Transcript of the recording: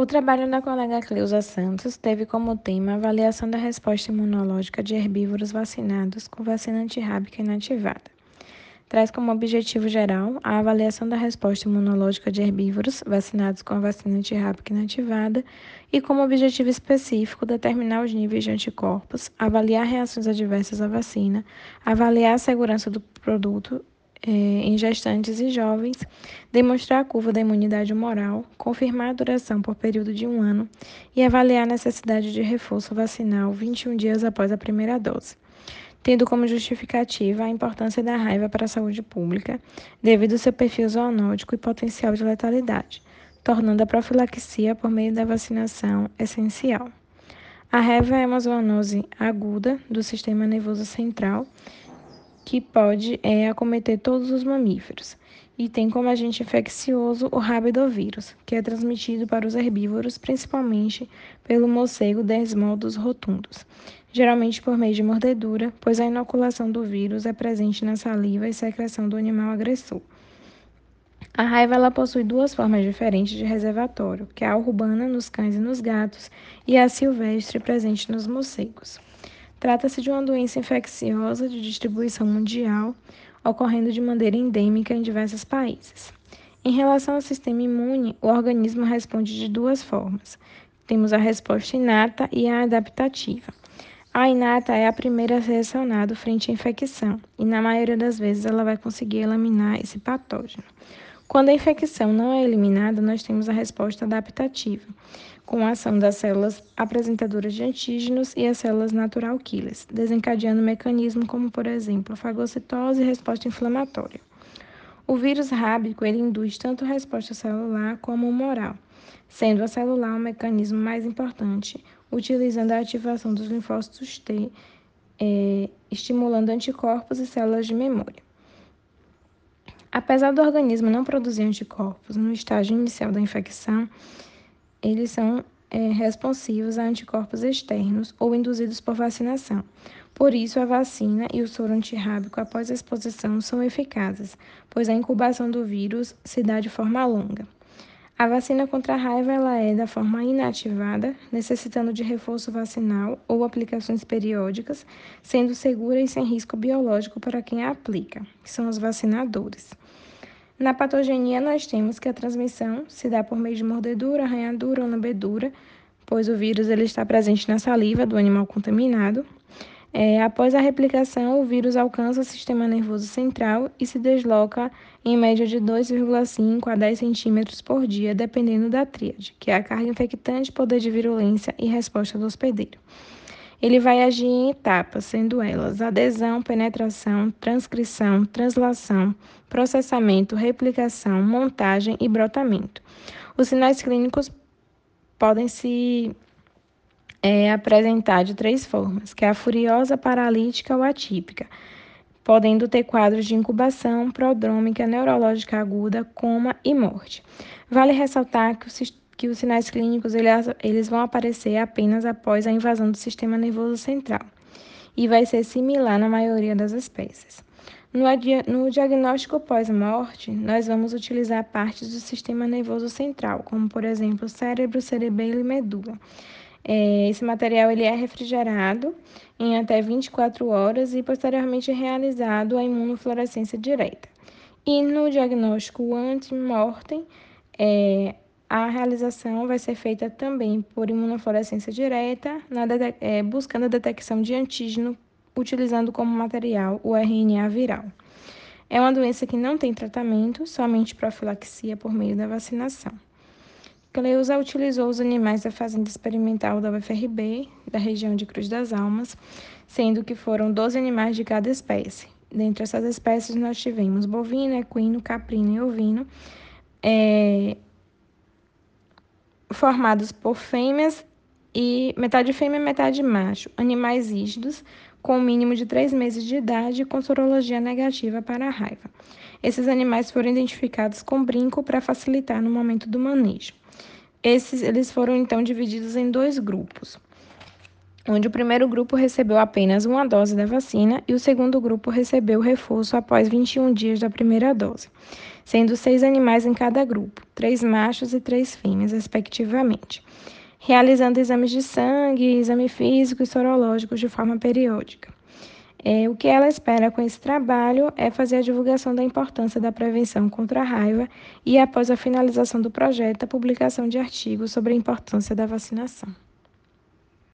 O trabalho da colega Cleusa Santos teve como tema avaliação da resposta imunológica de herbívoros vacinados com vacina antirrábica inativada. Traz como objetivo geral a avaliação da resposta imunológica de herbívoros vacinados com a vacina antirrábica inativada e como objetivo específico determinar os níveis de anticorpos, avaliar reações adversas à vacina, avaliar a segurança do produto é, em gestantes e jovens, demonstrar a curva da imunidade humoral, confirmar a duração por período de um ano e avaliar a necessidade de reforço vacinal 21 dias após a primeira dose, tendo como justificativa a importância da raiva para a saúde pública, devido ao seu perfil zoonótico e potencial de letalidade, tornando a profilaxia por meio da vacinação essencial. A raiva é uma zoonose aguda do sistema nervoso central que pode é, acometer todos os mamíferos e tem como agente infeccioso o rabidovírus, que é transmitido para os herbívoros principalmente pelo morcego Desmodus rotundus, geralmente por meio de mordedura, pois a inoculação do vírus é presente na saliva e secreção do animal agressor. A raiva ela possui duas formas diferentes de reservatório, que é a urbana nos cães e nos gatos e a silvestre presente nos morcegos. Trata-se de uma doença infecciosa de distribuição mundial, ocorrendo de maneira endêmica em diversos países. Em relação ao sistema imune, o organismo responde de duas formas. Temos a resposta inata e a adaptativa. A inata é a primeira a ser acionada frente à infecção, e na maioria das vezes ela vai conseguir eliminar esse patógeno. Quando a infecção não é eliminada, nós temos a resposta adaptativa, com a ação das células apresentadoras de antígenos e as células natural killers, desencadeando mecanismos como, por exemplo, fagocitose e resposta inflamatória. O vírus rábico ele induz tanto a resposta celular como humoral, sendo a celular o mecanismo mais importante, utilizando a ativação dos linfócitos T, é, estimulando anticorpos e células de memória. Apesar do organismo não produzir anticorpos no estágio inicial da infecção, eles são é, responsivos a anticorpos externos ou induzidos por vacinação. Por isso, a vacina e o soro antirrábico após a exposição são eficazes, pois a incubação do vírus se dá de forma longa. A vacina contra a raiva ela é da forma inativada, necessitando de reforço vacinal ou aplicações periódicas, sendo segura e sem risco biológico para quem a aplica, que são os vacinadores. Na patogenia, nós temos que a transmissão se dá por meio de mordedura, arranhadura ou lambedura, pois o vírus ele está presente na saliva do animal contaminado. É, após a replicação, o vírus alcança o sistema nervoso central e se desloca em média de 2,5 a 10 centímetros por dia, dependendo da tríade, que é a carga infectante, poder de virulência e resposta do hospedeiro. Ele vai agir em etapas, sendo elas adesão, penetração, transcrição, translação, processamento, replicação, montagem e brotamento. Os sinais clínicos podem se é, apresentar de três formas, que é a furiosa, paralítica ou atípica, podendo ter quadros de incubação, prodrômica, neurológica aguda, coma e morte. Vale ressaltar que o sistema que os sinais clínicos eles vão aparecer apenas após a invasão do sistema nervoso central e vai ser similar na maioria das espécies. No, diagnóstico pós-morte, nós vamos utilizar partes do sistema nervoso central, como por exemplo cérebro, cerebelo e medula. É, esse material ele é refrigerado em até 24 horas e posteriormente realizado a imunofluorescência direta. E no diagnóstico ante-mortem, é, a realização vai ser feita também por imunofluorescência direta, é, buscando a detecção de antígeno utilizando como material o RNA viral. É uma doença que não tem tratamento, somente profilaxia por meio da vacinação. Cleusa utilizou os animais da fazenda experimental da UFRB, da região de Cruz das Almas, sendo que foram 12 animais de cada espécie. Dentre essas espécies, nós tivemos bovino, equino, caprino e ovino. É, formados por fêmeas e metade fêmea metade macho, animais rígidos, com um mínimo de três meses de idade e com sorologia negativa para a raiva. Esses animais foram identificados com brinco para facilitar no momento do manejo. Esses, eles foram então divididos em dois grupos, onde o primeiro grupo recebeu apenas uma dose da vacina e o segundo grupo recebeu reforço após 21 dias da primeira dose sendo seis animais em cada grupo, três machos e três fêmeas, respectivamente, realizando exames de sangue, exame físico e sorológicos de forma periódica. É, o que ela espera com esse trabalho é fazer a divulgação da importância da prevenção contra a raiva e, após a finalização do projeto, a publicação de artigos sobre a importância da vacinação.